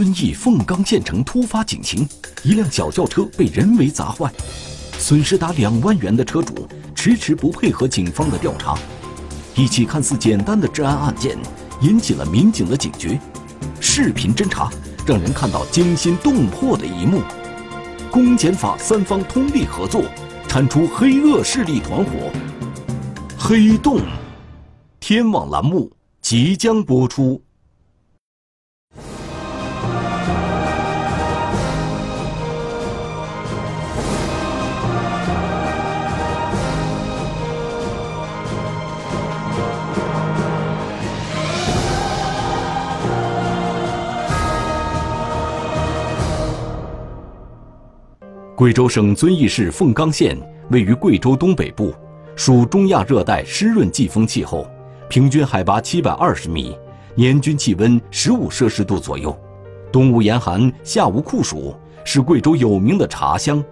遵义凤冈县城突发警情，一辆小轿车被人为砸坏，损失达两万元的车主迟迟不配合警方的调查。一起看似简单的治安案件，引起了民警的警觉。视频侦查让人看到惊心动魄的一幕。公检法三方通力合作，铲除黑恶势力团伙。黑洞，天网栏目即将播出。贵州省遵义市凤冈县位于贵州东北部，属中亚热带湿润季风气候，平均海拔七百二十米，年均气温十五摄氏度左右，冬无严寒，夏无酷暑，是贵州有名的茶乡。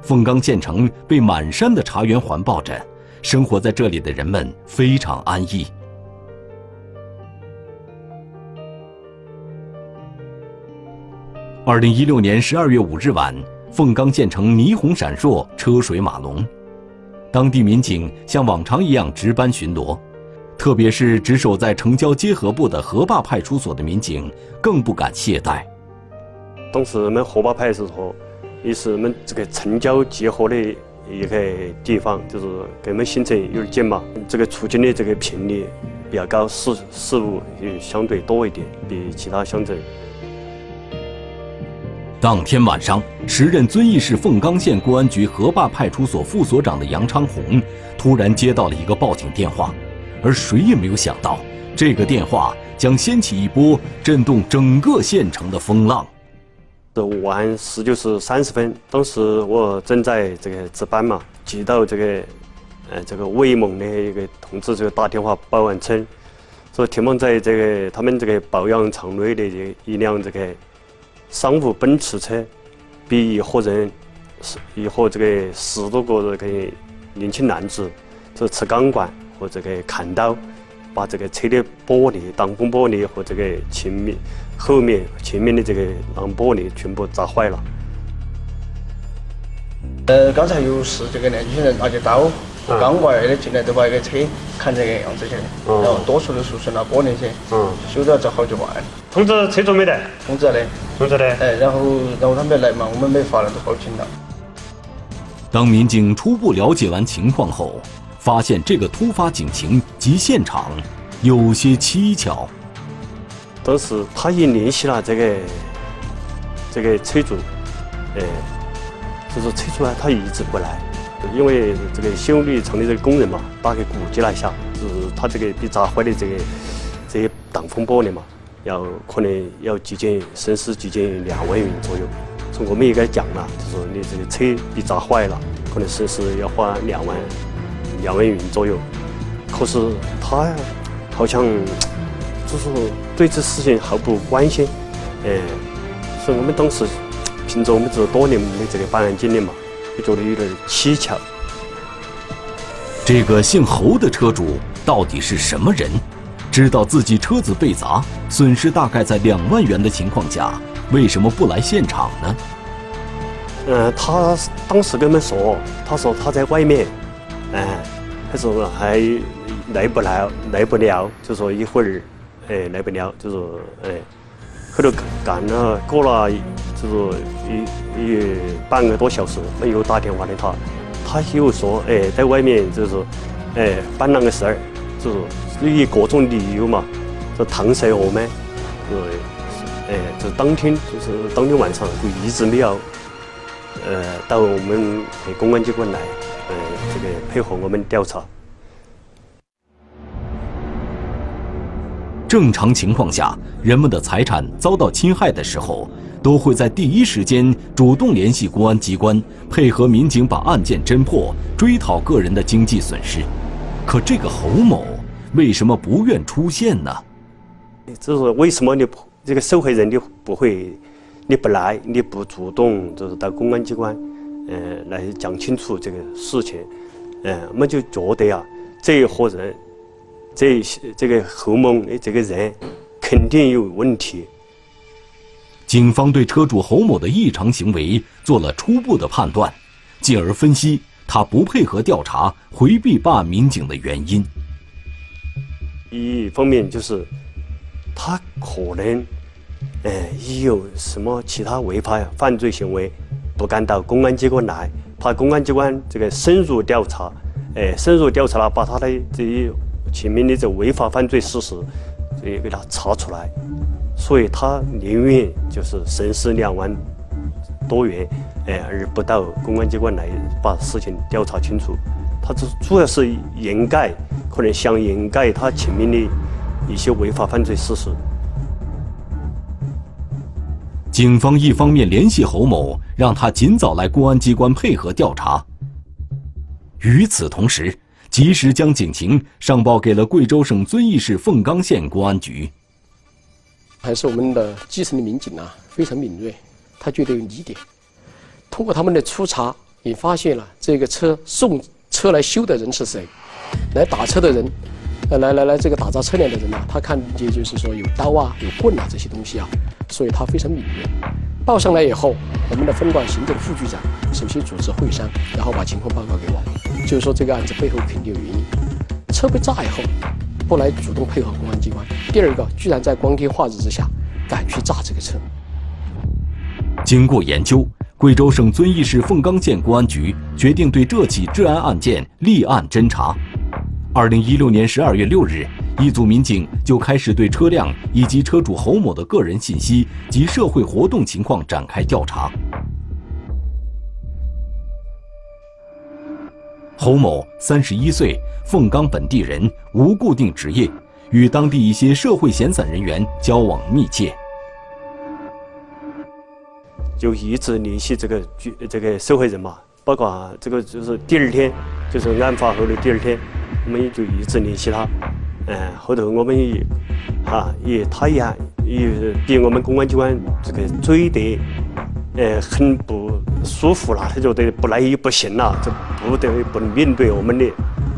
凤冈县城被满山的茶园环抱着，生活在这里的人们非常安逸。二零一六年十二月五日晚。凤冈县城霓虹闪烁，车水马龙，当地民警像往常一样值班巡逻，特别是值守在城郊结合部的河坝派出所的民警更不敢懈怠。当时我们河坝派出所也是我们这个城郊结合的一个地方，就是跟我们县城有点近嘛，这个出警的这个频率比较高，事事务也相对多一点，比其他乡镇。当天晚上，时任遵义市凤冈县公安局河坝派出所副所长的杨昌红，突然接到了一个报警电话，而谁也没有想到，这个电话将掀起一波震动整个县城的风浪。这晚十九时三十分，当时我正在这个值班嘛，接到这个，呃，这个魏某的一个同志就打电话报案称，说田某在这个他们这个保养厂内的这一辆这个。商务奔驰车被一伙人，是一伙这个十多个这个年轻男子，这持钢管和这个砍刀，把这个车的玻璃、挡风玻璃和这个前面、后面、前面的这个挡玻璃全部砸坏了。呃，刚才有是这个年轻人拿起刀。钢管的进来都把一个车砍这个样子去，然后多数都受损了玻璃些，嗯，修都要值好几万。通知车主没得？通知了的，通知的。哎，然后然后他没来嘛，我们没法了，就报警了。当民警初步了解完情况后，发现这个突发警情及现场有些蹊跷。当时他也联系了这个这个车主，哎，就是车主啊，他一直不来。因为这个修理厂的这个工人嘛，大概估计了一下，就是他这个被砸坏的这个这些挡风玻璃嘛，要可能要接近损失接近两万元左右。从我们也给他讲了，就说你这个车被砸坏了，可能损失要花两万两万元左右。可是他好像就是对这事情毫不关心，哎，所以我们当时凭着我们这多年的这个办案经历嘛。就觉得有点蹊跷。这个姓侯的车主到底是什么人？知道自己车子被砸，损失大概在两万元的情况下，为什么不来现场呢？呃，他当时跟我们说，他说他在外面，哎，他说还来不来，来不了，就说一会儿，哎，来不了，就说哎，后头赶了过了。就是一一半个多小时，没有打电话给他，他又说，哎，在外面就是，哎，办那个事儿，就是以各种理由嘛，就搪塞我们，就，哎，就当天就是当天晚上就一直没有，呃，到我们公安机关来，呃，这个配合我们调查。正常情况下，人们的财产遭到侵害的时候。都会在第一时间主动联系公安机关，配合民警把案件侦破，追讨个人的经济损失。可这个侯某为什么不愿出现呢？就是为什么你这个受害人你不会，你不来，你不主动，就是到公安机关，呃，来讲清楚这个事情，呃，我们就觉得啊，这一伙人，这些这个侯某的这个人肯定有问题。警方对车主侯某的异常行为做了初步的判断，进而分析他不配合调查、回避办案民警的原因。一方面就是他可能，呃，已有什么其他违法犯罪行为，不敢到公安机关来，怕公安机关这个深入调查，呃，深入调查了，把他的这些前面的这违法犯罪事实，也给他查出来。所以他宁愿就是损失两万多元，哎，而不到公安机关来把事情调查清楚。他这主要是掩盖，可能想掩盖他前面的一些违法犯罪事实。警方一方面联系侯某，让他尽早来公安机关配合调查。与此同时，及时将警情上报给了贵州省遵义市凤冈县公安局。还是我们的基层的民警啊，非常敏锐，他觉得有疑点。通过他们的初查，也发现了这个车送车来修的人是谁，来打车的人，呃，来来来这个打砸车辆的人呢，他看见就是说有刀啊、有棍啊这些东西啊，所以他非常敏锐。报上来以后，我们的分管行政副局长首先组织会商，然后把情况报告给我，就是说这个案子背后肯定有原因。车被炸以后。不来主动配合公安机关。第二个，居然在光天化日之下敢去炸这个车。经过研究，贵州省遵义市凤冈县公安局决定对这起治安案件立案侦查。二零一六年十二月六日，一组民警就开始对车辆以及车主侯某的个人信息及社会活动情况展开调查。侯某，三十一岁，凤冈本地人，无固定职业，与当地一些社会闲散人员交往密切，就一直联系这个居这个受害人嘛，包括这个就是第二天，就是案发后的第二天，我们也就一直联系他，嗯，后头我们也，哈，也他也也比我们公安机关这个追得，呃，很不。舒服了，他觉得不来也不行了，就不得不能面对我们的，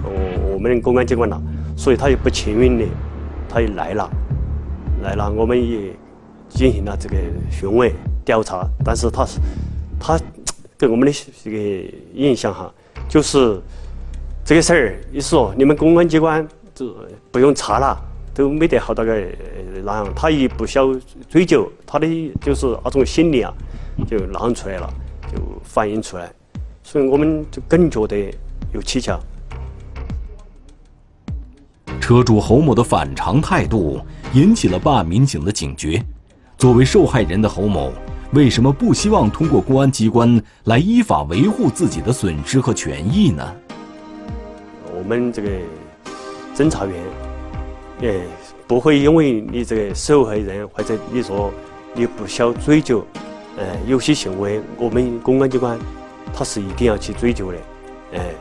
哦，我们公安机关了，所以他也不情愿的，他也来了，来了，我们也进行了这个询问调查，但是他是他给我们的这个印象哈，就是这个事儿，你说你们公安机关就不用查了，都没得好大个那样，他也不想追究，他的就是那种心理啊，就浪出来了。就反映出来，所以我们就更觉得有蹊跷。车主侯某的反常态度引起了办案民警的警觉。作为受害人的侯某，为什么不希望通过公安机关来依法维护自己的损失和权益呢？我们这个侦查员，哎，不会因为你这个受害人或者你说你不想追究。呃，有些行为我们公安机关他是一定要去追究的，哎，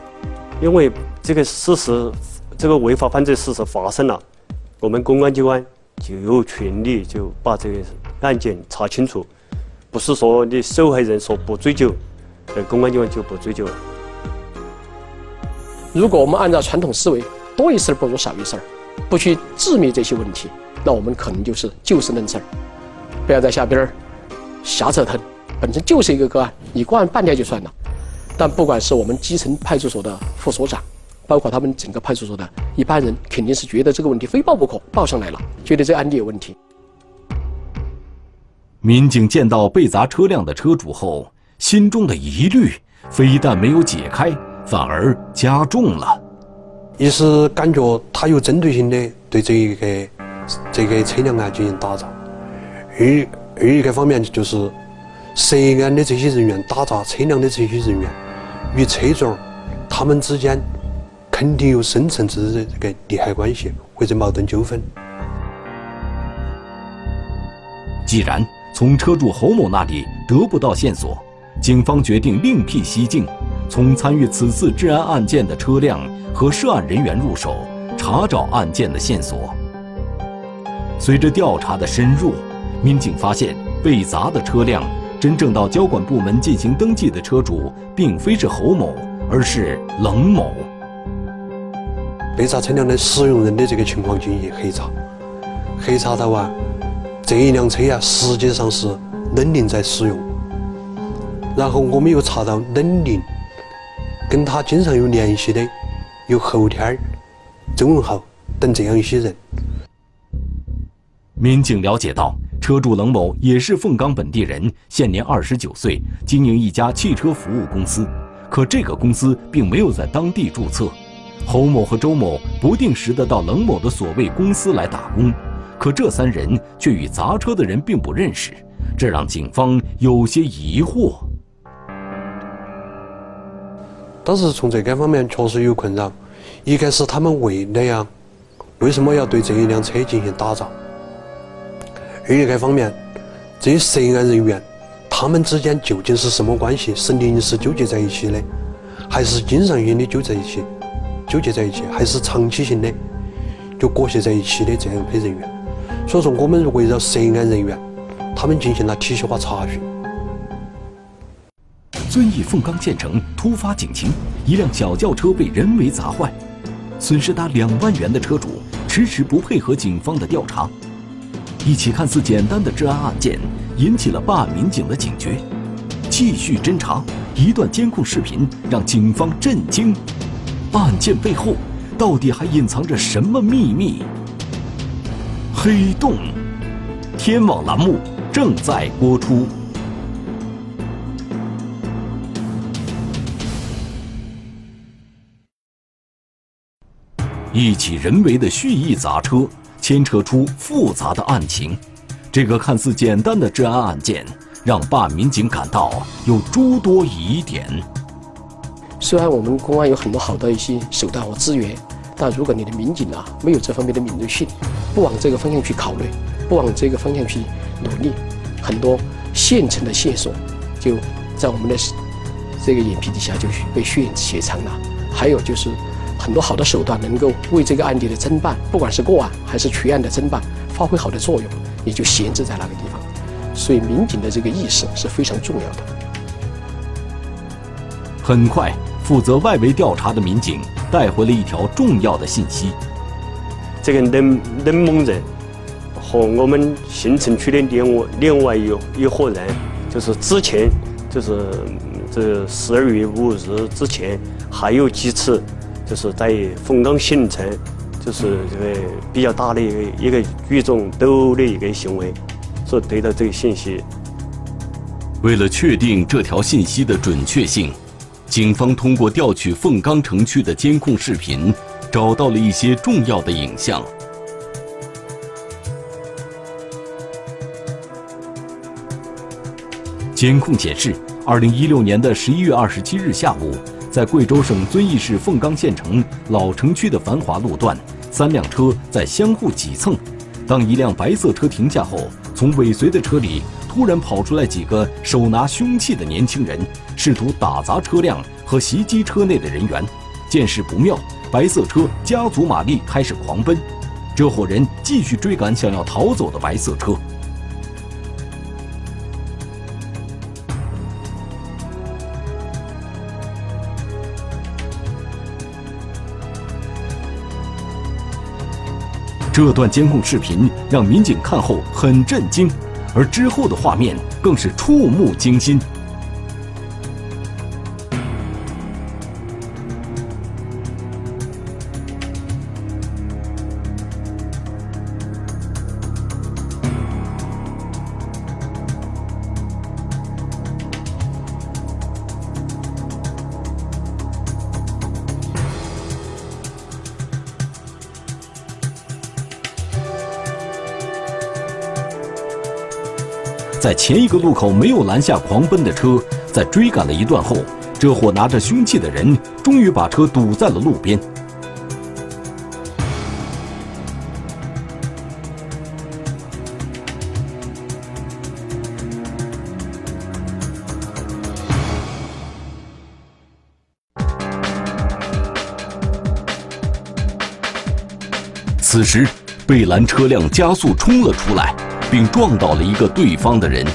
因为这个事实，这个违法犯罪事实发生了，我们公安机关就有权利就把这个案件查清楚，不是说你受害人说不追究，呃，公安机关就不追究了。如果我们按照传统思维，多一事不如少一事，不去致灭这些问题，那我们可能就是就事论事，不要在下边儿。瞎折腾，本身就是一个个案，你过案办掉就算了。但不管是我们基层派出所的副所长，包括他们整个派出所的一般人，肯定是觉得这个问题非报不可，报上来了，觉得这案例有问题。民警见到被砸车辆的车主后，心中的疑虑非但没有解开，反而加重了。一是感觉他有针对性的对这一个这个车辆啊进行打砸，二。二一个方面就是，涉案的这些人员打砸车辆的这些人员，与车主他们之间肯定有深层次的这个利害关系或者矛盾纠纷。既然从车主侯某那里得不到线索，警方决定另辟蹊径，从参与此次治安案件的车辆和涉案人员入手，查找案件的线索。随着调查的深入。民警发现，被砸的车辆真正到交管部门进行登记的车主，并非是侯某，而是冷某。被砸车辆的使用人的这个情况进行核查，核查到啊，这一辆车啊，实际上是冷凝在使用。然后我们又查到冷凝跟他经常有联系的有侯天、周文浩等这样一些人。民警了解到，车主冷某也是凤冈本地人，现年二十九岁，经营一家汽车服务公司，可这个公司并没有在当地注册。侯某和周某不定时的到冷某的所谓公司来打工，可这三人却与砸车的人并不认识，这让警方有些疑惑。当时从这个方面确实有困扰，一个是他们为那样，为什么要对这一辆车进行打砸？另一个方面，这些涉案人员，他们之间究竟是什么关系？是临时纠结在一起的，还是经常性的纠在一起？纠结在一起，还是长期性的就裹挟在一起的这样一批人员？所以说，我们围绕涉案人员，他们进行了体系化查询。遵义凤冈县城突发警情，一辆小轿车被人为砸坏，损失达两万元的车主迟迟不配合警方的调查。一起看似简单的治安案件，引起了办案民警的警觉。继续侦查，一段监控视频让警方震惊。案件背后到底还隐藏着什么秘密？黑洞，天网栏目正在播出。一起人为的蓄意砸车，牵扯出复杂的案情。这个看似简单的治安案件，让办案民警感到有诸多疑点。虽然我们公安有很多好的一些手段和资源，但如果你的民警啊没有这方面的敏锐性，不往这个方向去考虑，不往这个方向去努力，很多现成的线索就在我们的这个眼皮底下就被血血藏了。还有就是。很多好的手段能够为这个案件的侦办，不管是过案还是全案的侦办，发挥好的作用，也就闲置在那个地方。所以，民警的这个意识是非常重要的。很快，负责外围调查的民警带回了一条重要的信息：这个冷冷某人和我们新城区的另外另外一一伙人，就是之前就是这十二月五日之前还有几次。就是在凤冈县城，就是这个比较大的一个一个聚众斗殴的一个行为，所得到这个信息。为了确定这条信息的准确性，警方通过调取凤冈城区的监控视频，找到了一些重要的影像。监控显示，二零一六年的十一月二十七日下午。在贵州省遵义市凤冈县城老城区的繁华路段，三辆车在相互挤蹭。当一辆白色车停下后，从尾随的车里突然跑出来几个手拿凶器的年轻人，试图打砸车辆和袭击车内的人员。见势不妙，白色车加足马力开始狂奔，这伙人继续追赶想要逃走的白色车。这段监控视频让民警看后很震惊，而之后的画面更是触目惊心。前一个路口没有拦下狂奔的车，在追赶了一段后，这伙拿着凶器的人终于把车堵在了路边。此时，被拦车辆加速冲了出来。并撞倒了一个对方的人。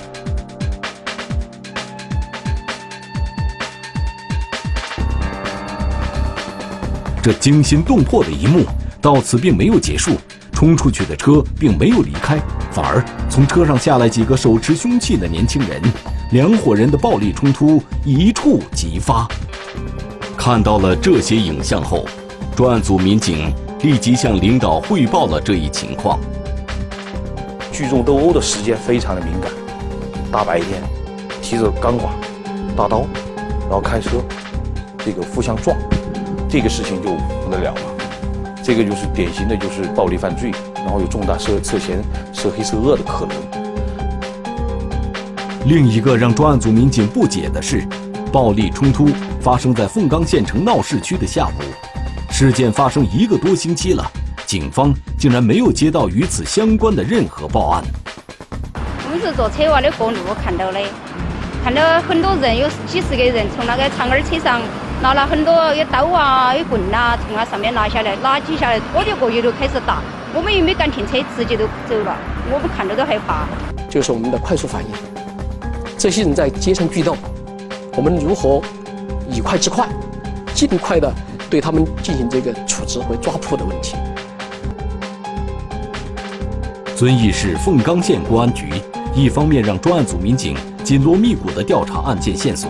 这惊心动魄的一幕到此并没有结束，冲出去的车并没有离开，反而从车上下来几个手持凶器的年轻人，两伙人的暴力冲突一触即发。看到了这些影像后，专案组民警立即向领导汇报了这一情况。聚众斗殴的时间非常的敏感，大白天提着钢管、大刀，然后开车，这个互相撞，这个事情就不得了了。这个就是典型的就是暴力犯罪，然后有重大涉涉嫌涉黑涉恶的可能。另一个让专案组民警不解的是，暴力冲突发生在凤冈县城闹市区的下午，事件发生一个多星期了。警方竟然没有接到与此相关的任何报案。我们是坐车往的过路看到的，看到很多人，有几十个人从那个长二车上拿了很多有刀啊、有棍呐，从那上面拿下来，拿几下来，过就过去就开始打。我们也没敢停车，直接就走了。我们看着都害怕。就是我们的快速反应，这些人在街上聚斗，我们如何以快制快，尽快的对他们进行这个处置和抓捕的问题。遵义市凤冈县公安局一方面让专案组民警紧锣密鼓地调查案件线索，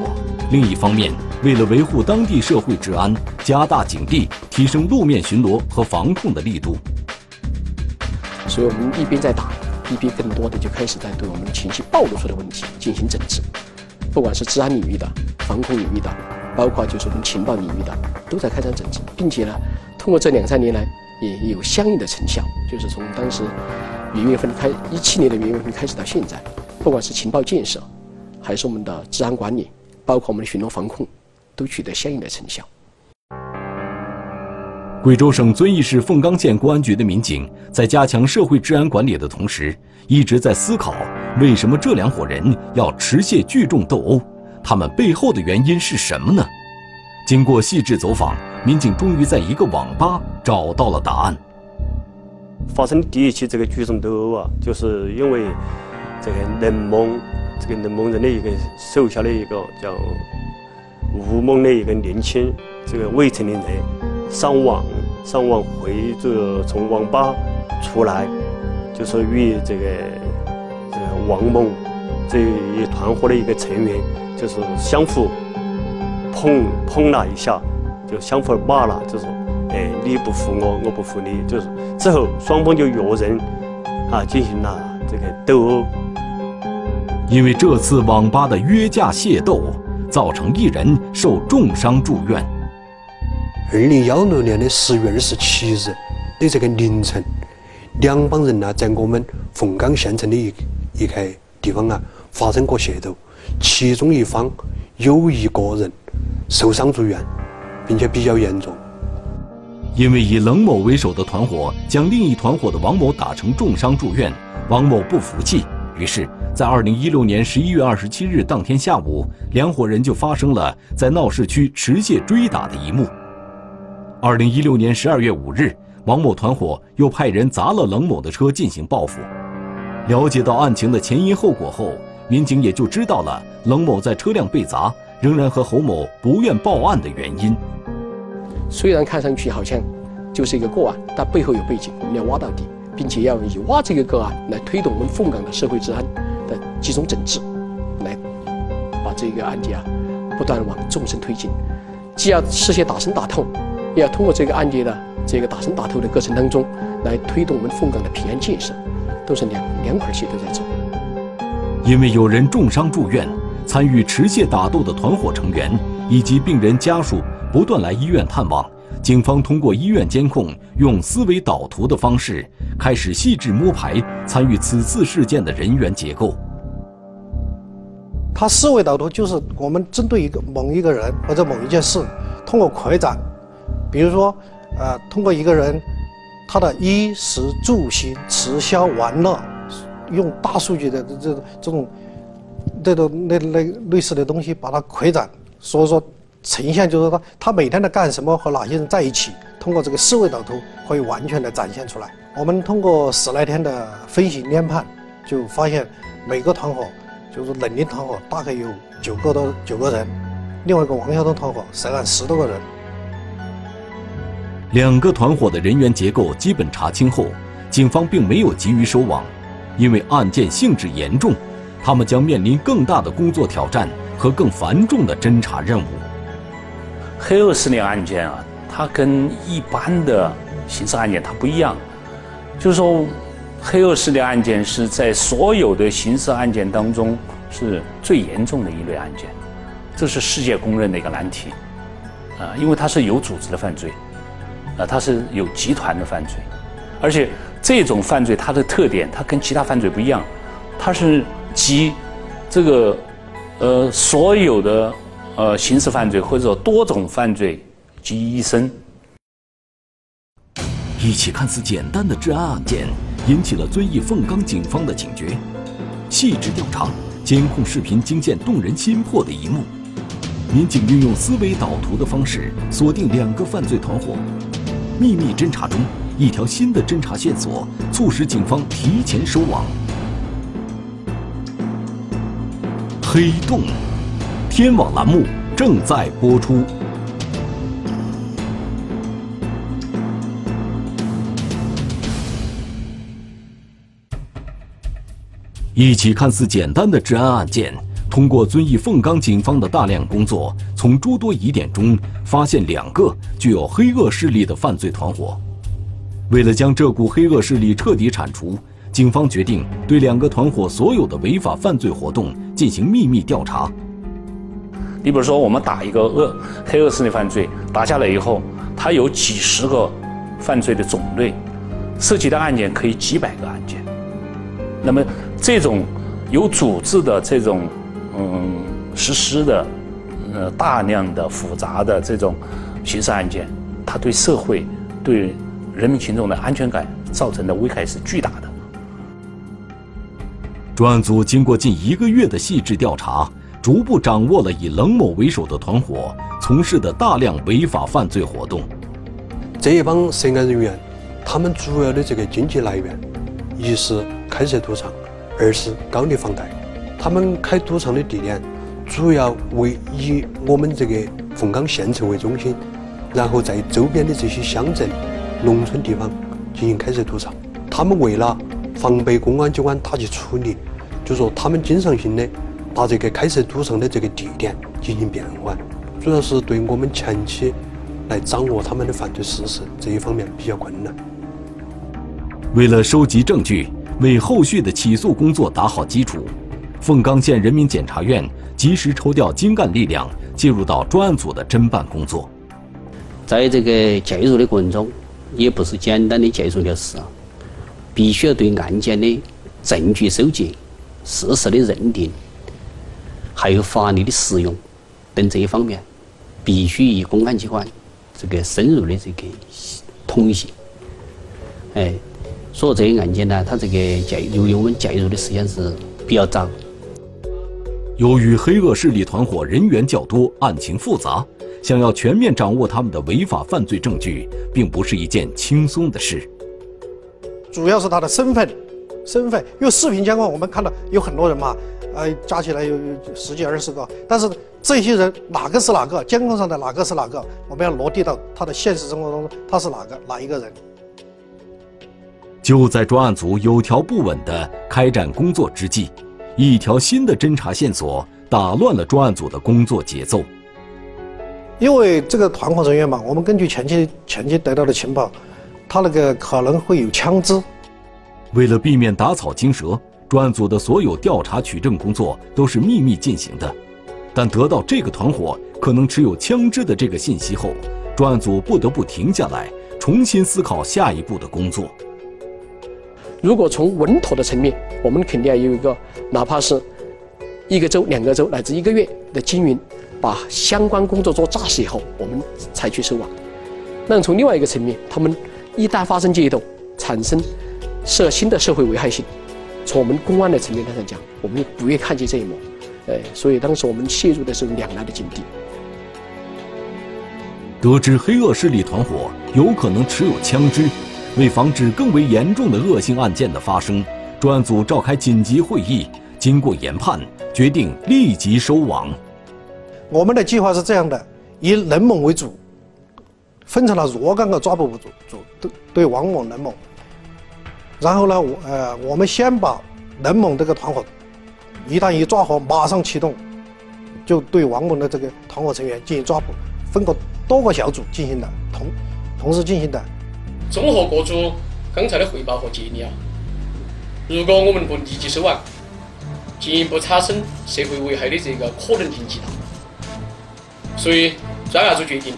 另一方面为了维护当地社会治安，加大警力，提升路面巡逻和防控的力度。所以我们一边在打，一边更多的就开始在对我们情绪暴露出的问题进行整治，不管是治安领域的、防控领域的，包括就是我们情报领域的，都在开展整治，并且呢，通过这两三年来也有相应的成效，就是从当时。元月份开，一七年的元月份开始到现在，不管是情报建设，还是我们的治安管理，包括我们的巡逻防控，都取得相应的成效。贵州省遵义市凤冈县公安局的民警在加强社会治安管理的同时，一直在思考为什么这两伙人要持械聚众斗殴，他们背后的原因是什么呢？经过细致走访，民警终于在一个网吧找到了答案。发生第一起这个聚众斗殴啊，就是因为这个冷蒙，这个冷蒙人的一个手下的一个叫吴某的一个年轻这个未成年人上网上网会着从网吧出来，就是与这个这个王某这一团伙的一个成员，就是相互碰碰了一下，就相互骂了，就说。哎，你不服我，我不服你，就是之后双方就约人啊进行了这个斗殴。因为这次网吧的约架械斗，造成一人受重伤住院。二零幺六年的十月二十七日的这个凌晨，两帮人呢在我们凤冈县城的一一个地方啊发生过械斗，其中一方有一个人受伤住院，并且比较严重。因为以冷某为首的团伙将另一团伙的王某打成重伤住院，王某不服气，于是，在二零一六年十一月二十七日当天下午，两伙人就发生了在闹市区持械追打的一幕。二零一六年十二月五日，王某团伙又派人砸了冷某的车进行报复。了解到案情的前因后果后，民警也就知道了冷某在车辆被砸仍然和侯某不愿报案的原因。虽然看上去好像就是一个个案，但背后有背景，我们要挖到底，并且要以挖这个个案来推动我们凤岗的社会治安的集中整治，来把这个案件啊不断往纵深推进。既要实现打深打透，也要通过这个案件的这个打深打透的过程当中，来推动我们凤岗的平安建设，都是两两块线都在走。因为有人重伤住院，参与持械打斗的团伙成员以及病人家属。不断来医院探望，警方通过医院监控，用思维导图的方式，开始细致摸排参与此次事件的人员结构。他思维导图就是我们针对一个某一个人或者某一件事，通过扩展，比如说，呃，通过一个人，他的衣食住行、吃消玩乐，用大数据的这这种，这种那那类似的东西把它扩展，所以说。呈现就是他他每天在干什么和哪些人在一起，通过这个思维导图可以完全的展现出来。我们通过十来天的分析研判，就发现每个团伙就是冷凝团伙大概有九个多九个人，另外一个王晓东团伙涉案十多个人。两个团伙的人员结构基本查清后，警方并没有急于收网，因为案件性质严重，他们将面临更大的工作挑战和更繁重的侦查任务。黑恶势力案件啊，它跟一般的刑事案件它不一样，就是说，黑恶势力案件是在所有的刑事案件当中是最严重的一类案件，这是世界公认的一个难题，啊，因为它是有组织的犯罪，啊，它是有集团的犯罪，而且。这种犯罪它的特点，它跟其他犯罪不一样，它是集这个呃所有的呃刑事犯罪或者说多种犯罪集一身。一起看似简单的治安案件，引起了遵义凤冈警方的警觉。细致调查，监控视频惊现动人心魄的一幕。民警运用思维导图的方式锁定两个犯罪团伙，秘密侦查中。一条新的侦查线索促使警方提前收网。黑洞，天网栏目正在播出。一起看似简单的治安案件，通过遵义凤冈警方的大量工作，从诸多疑点中发现两个具有黑恶势力的犯罪团伙。为了将这股黑恶势力彻底铲除，警方决定对两个团伙所有的违法犯罪活动进行秘密调查。你比如说，我们打一个恶黑恶势力犯罪，打下来以后，它有几十个犯罪的种类，涉及的案件可以几百个案件。那么，这种有组织的这种嗯实施的呃大量的复杂的这种刑事案件，它对社会对。人民群众的安全感造成的危害是巨大的。专案组经过近一个月的细致调查，逐步掌握了以冷某为首的团伙从事的大量违法犯罪活动。这一帮涉案人员，他们主要的这个经济来源，一是开设赌场，二是高利房贷。他们开赌场的地点，主要为以我们这个凤冈县城为中心，然后在周边的这些乡镇。农村地方进行开设赌场，他们为了防备公安机关打击处理，就说他们经常性的把这个开设赌场的这个地点进行变换，主要是对我们前期来掌握他们的犯罪事实这一方面比较困难。为了收集证据，为后续的起诉工作打好基础，凤冈县人民检察院及时抽调精干力量介入到专案组的侦办工作。在这个介入的过程中。也不是简单的介入了事啊，必须要对案件的证据收集、事实的认定，还有法律的适用等这一方面，必须与公安机关这个深入的这个同行。哎，所以这些案件呢，它这个介由于我们介入的时间是比较早。由于黑恶势力团伙人员较多，案情复杂。想要全面掌握他们的违法犯罪证据，并不是一件轻松的事。主要是他的身份，身份，因为视频监控我们看到有很多人嘛，呃，加起来有十几二十个，但是这些人哪个是哪个，监控上的哪个是哪个，我们要落地到他的现实生活当中，他是哪个哪一个人。就在专案组有条不紊地开展工作之际，一条新的侦查线索打乱了专案组的工作节奏。因为这个团伙人员嘛，我们根据前期前期得到的情报，他那个可能会有枪支。为了避免打草惊蛇，专案组的所有调查取证工作都是秘密进行的。但得到这个团伙可能持有枪支的这个信息后，专案组不得不停下来，重新思考下一步的工作。如果从稳妥的层面，我们肯定要有一个，哪怕是一个周、两个周乃至一个月的经营。把相关工作做扎实以后，我们才去收网。那从另外一个层面，他们一旦发生械斗，产生涉新的社会危害性，从我们公安的层面上讲，我们也不愿看见这一幕。哎，所以当时我们陷入的是两难的境地。得知黑恶势力团伙有可能持有枪支，为防止更为严重的恶性案件的发生，专案组召开紧急会议，经过研判，决定立即收网。我们的计划是这样的：以冷猛为主，分成了若干个抓捕组组，对对王某、冷某。然后呢，我呃，我们先把冷某这个团伙，一旦一抓获，马上启动，就对王某的这个团伙成员进行抓捕，分个多个小组进行的同同时进行的。综合各组刚才的汇报和建议啊，如果我们不立即收网，进一步产生社会危害的这个可能性极大，所以专案组决定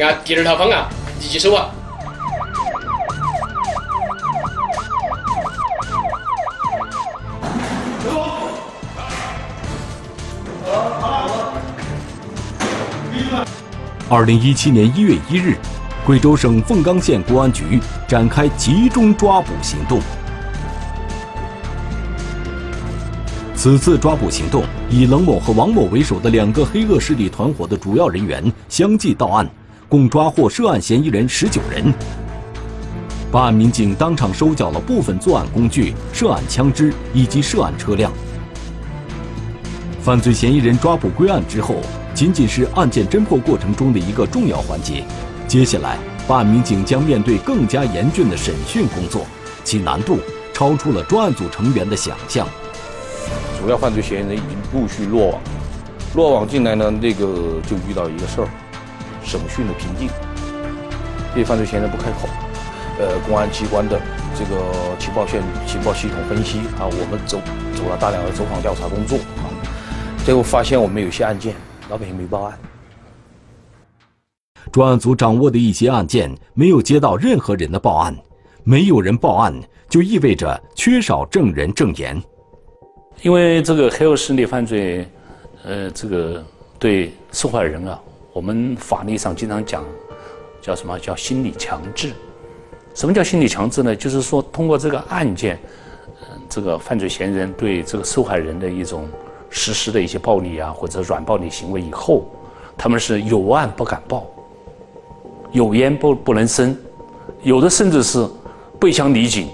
按第二套方案立即收网。二零一七年一月一日，贵州省凤冈县公安局展开集中抓捕行动。此次抓捕行动以冷某和王某为首的两个黑恶势力团伙的主要人员相继到案，共抓获涉案嫌疑人十九人。办案民警当场收缴了部分作案工具、涉案枪支以及涉案车辆。犯罪嫌疑人抓捕归案之后。仅仅是案件侦破过程中的一个重要环节，接下来办案民警将面对更加严峻的审讯工作，其难度超出了专案组成员的想象。主要犯罪嫌疑人已经陆续落网，落网进来呢，那个就遇到一个事儿，审讯的瓶颈。这些犯罪嫌疑人不开口，呃，公安机关的这个情报线、情报系统分析啊，我们走走了大量的走访调查工作啊，最后发现我们有些案件。老百姓没报案，专案组掌握的一些案件没有接到任何人的报案，没有人报案就意味着缺少证人证言。因为这个黑恶势力犯罪，呃，这个对受害人啊，我们法律上经常讲，叫什么叫心理强制？什么叫心理强制呢？就是说通过这个案件，嗯，这个犯罪嫌疑人对这个受害人的一种。实施的一些暴力啊，或者软暴力行为以后，他们是有案不敢报，有烟不不能生，有的甚至是背枪离警，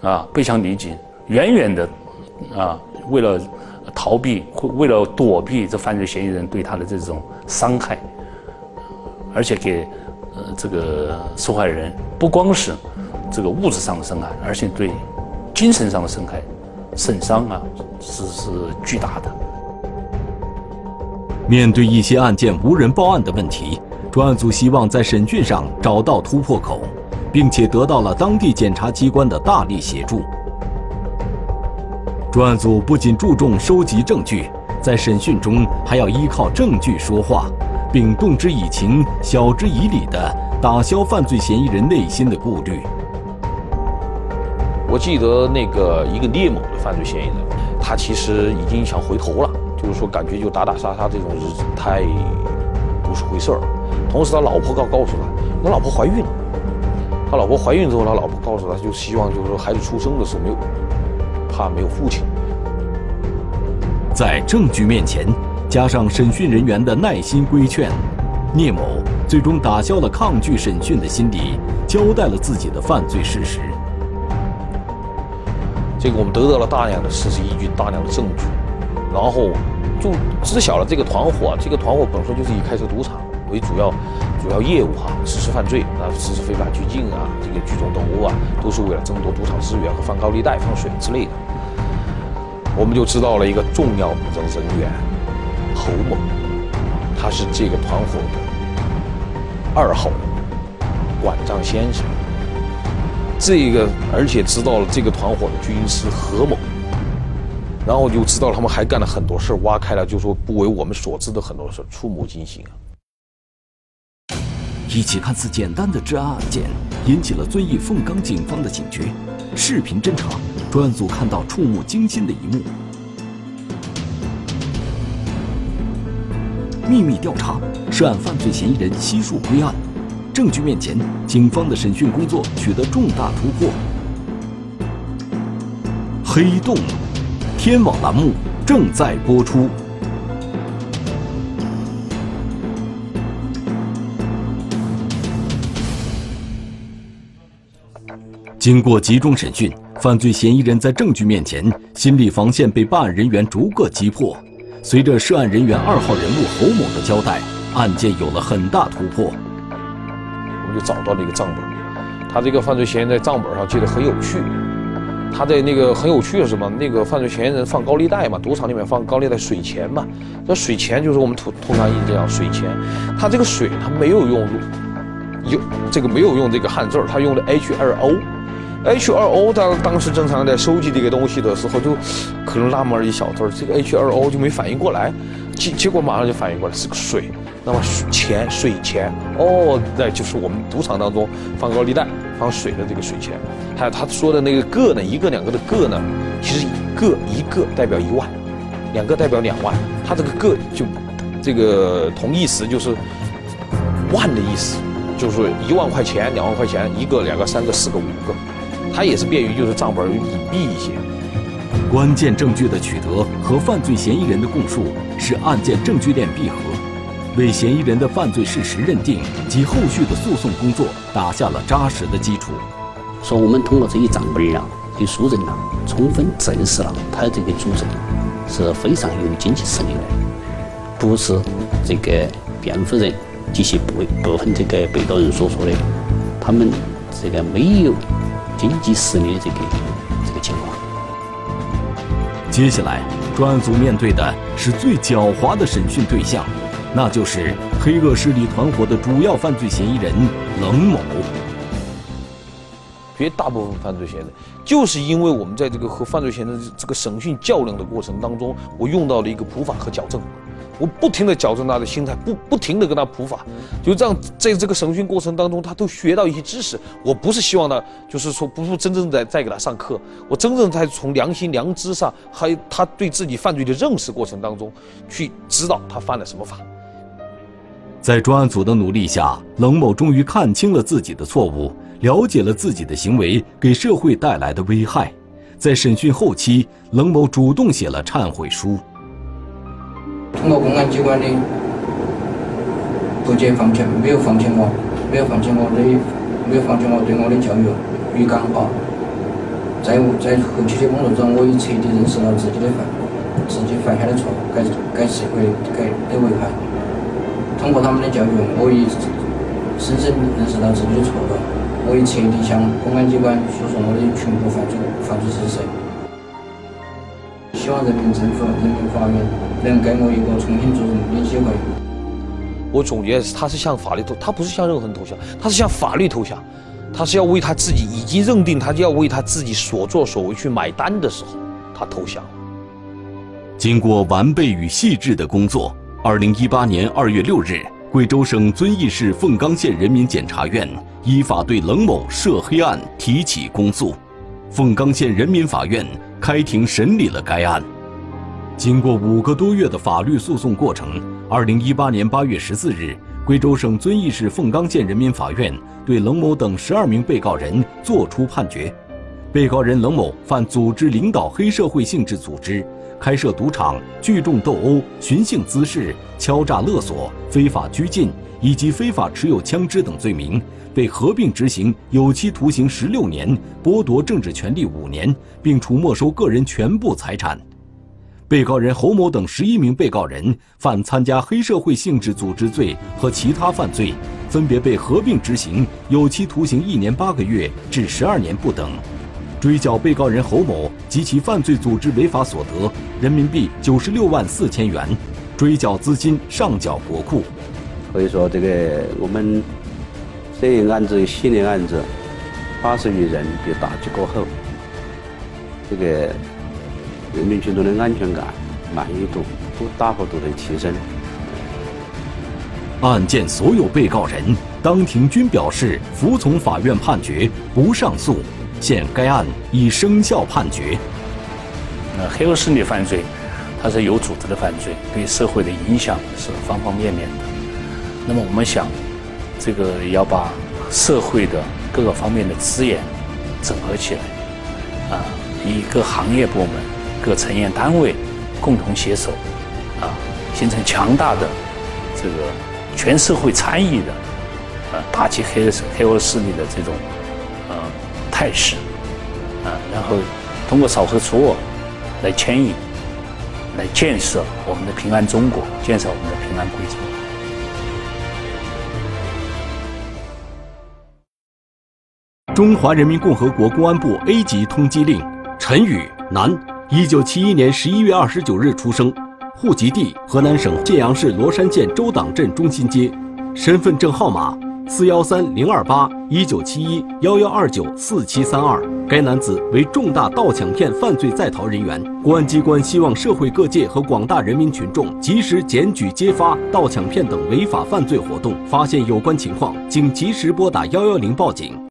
啊，背枪离警，远远的，啊，为了逃避为了躲避这犯罪嫌疑人对他的这种伤害，而且给呃这个受害人不光是这个物质上的伤害，而且对精神上的伤害。损伤啊，是是巨大的。面对一些案件无人报案的问题，专案组希望在审讯上找到突破口，并且得到了当地检察机关的大力协助。专案组不仅注重收集证据，在审讯中还要依靠证据说话，并动之以情、晓之以理地打消犯罪嫌疑人内心的顾虑。我记得那个一个聂某的犯罪嫌疑人，他其实已经想回头了，就是说感觉就打打杀杀这种日子太不是回事儿。同时他老婆告告诉他，他老婆怀孕了。他老婆怀孕之后，他老婆告诉他，就希望就是说孩子出生的时候没有，怕没有父亲。在证据面前，加上审讯人员的耐心规劝，聂某最终打消了抗拒审讯的心理，交代了自己的犯罪事实。这个我们得到了大量的事实依据，大量的证据，然后就知晓了这个团伙。这个团伙本身就是以开设赌场为主要主要业务哈，实施犯罪啊，实施非法拘禁啊，这个聚众斗殴啊，都是为了争夺赌场资源和放高利贷、放水之类的。我们就知道了一个重要的人员侯某，他是这个团伙的二号人管账先生。这个，而且知道了这个团伙的军师何某，然后就知道他们还干了很多事挖开了就说不为我们所知的很多事触目惊心啊！一起看似简单的治安案件，引起了遵义凤冈警方的警觉。视频侦查，专案组看到触目惊心的一幕。秘密调查，涉案犯罪嫌疑人悉数归案。证据面前，警方的审讯工作取得重大突破。黑洞，天网栏目正在播出。经过集中审讯，犯罪嫌疑人在证据面前，心理防线被办案人员逐个击破。随着涉案人员二号人物侯某的交代，案件有了很大突破。就找到了一个账本，他这个犯罪嫌疑人在账本上记得很有趣。他在那个很有趣是什么？那个犯罪嫌疑人放高利贷嘛，赌场里面放高利贷水钱嘛。这水钱就是我们通通常一直讲水钱。他这个水他没有用，有这个没有用这个汉字儿，他用的 H 二 O。H 二 O 当当时正常在收集这个东西的时候，就可能那么一小字儿，这个 H 二 O 就没反应过来，结结果马上就反应过来是个水。那么钱水钱哦，那就是我们赌场当中放高利贷放水的这个水钱。还有他说的那个个呢，一个两个的个呢，其实个一个代表一万，两个代表两万。他这个个就这个同义词就是万的意思，就是一万块钱、两万块钱，一个、两个、三个、四个、五个。他也是便于就是账本隐蔽一些。关键证据的取得和犯罪嫌疑人的供述，是案件证据链闭合。为嫌疑人的犯罪事实认定及后续的诉讼工作打下了扎实的基础。说我们通过这一账本啊，给书人啊，充分证实了他这个主证是非常有经济实力的，不是这个辩护人及其部部分这个被告人所说的，他们这个没有经济实力的这个这个情况。接下来，专案组面对的是最狡猾的审讯对象。那就是黑恶势力团伙的主要犯罪嫌疑人冷某。绝大部分犯罪嫌疑人，就是因为我们在这个和犯罪嫌疑人这个审讯较量的过程当中，我用到了一个普法和矫正，我不停的矫正他的心态，不不停的跟他普法，就这样在这个审讯过程当中，他都学到一些知识。我不是希望他，就是说不是真正在在给他上课，我真正在从良心良知上，还有他对自己犯罪的认识过程当中，去指导他犯了什么法。在专案组的努力下，冷某终于看清了自己的错误，了解了自己的行为给社会带来的危害。在审讯后期，冷某主动写了忏悔书。通过公安机关的不解放前，没有放弃我，没有放弃我的，没有放弃我对我的教育与感化。在在后期的工作中，我已彻底认识了自己的犯，自己犯下的错，该该社会该的危害。通过他们的教育，我已深深认识到自己的错误，我已彻底向公安机关诉说我的全部犯罪犯罪事实。希望人民政府、人民法院能给我一个重新做人的机会。我总结是，他是向法律投，他不是向任何人投降，他是向法律投降，他是要为他自己已经认定，他就要为他自己所作所为去买单的时候，他投降。经过完备与细致的工作。二零一八年二月六日，贵州省遵义市凤冈县人民检察院依法对冷某涉黑案提起公诉，凤冈县人民法院开庭审理了该案。经过五个多月的法律诉讼过程，二零一八年八月十四日，贵州省遵义市凤冈县人民法院对冷某等十二名被告人作出判决：被告人冷某犯组织领导黑社会性质组织。开设赌场、聚众斗殴、寻衅滋事、敲诈勒索、非法拘禁以及非法持有枪支等罪名，被合并执行有期徒刑十六年，剥夺政治权利五年，并处没收个人全部财产。被告人侯某等十一名被告人犯参加黑社会性质组织罪和其他犯罪，分别被合并执行有期徒刑一年八个月至十二年不等。追缴被告人侯某及其犯罪组织违法所得人民币九十六万四千元，追缴资金上缴国库。可以说，这个我们这一案子系列案子，八十余人被打击过后，这个人民群众的安全感、满意度都大幅度的提升。案件所有被告人当庭均表示服从法院判决，不上诉。现该案已生效判决。那黑恶势力犯罪，它是有组织的犯罪，对社会的影响是方方面面的。那么我们想，这个要把社会的各个方面的资源整合起来，啊，以各行业部门、各成员单位共同携手，啊，形成强大的这个全社会参与的，呃，打击黑黑恶势力的这种。态势，啊，然后通过扫黑除恶来牵引，来建设我们的平安中国，建设我们的平安贵州。中华人民共和国公安部 A 级通缉令：陈宇，男，一九七一年十一月二十九日出生，户籍地河南省信阳市罗山县周党镇中心街，身份证号码四幺三零二八一九七一幺幺二九四七三二。该男子为重大盗抢骗犯罪在逃人员。公安机关希望社会各界和广大人民群众及时检举揭发盗抢骗等违法犯罪活动，发现有关情况，请及时拨打幺幺零报警。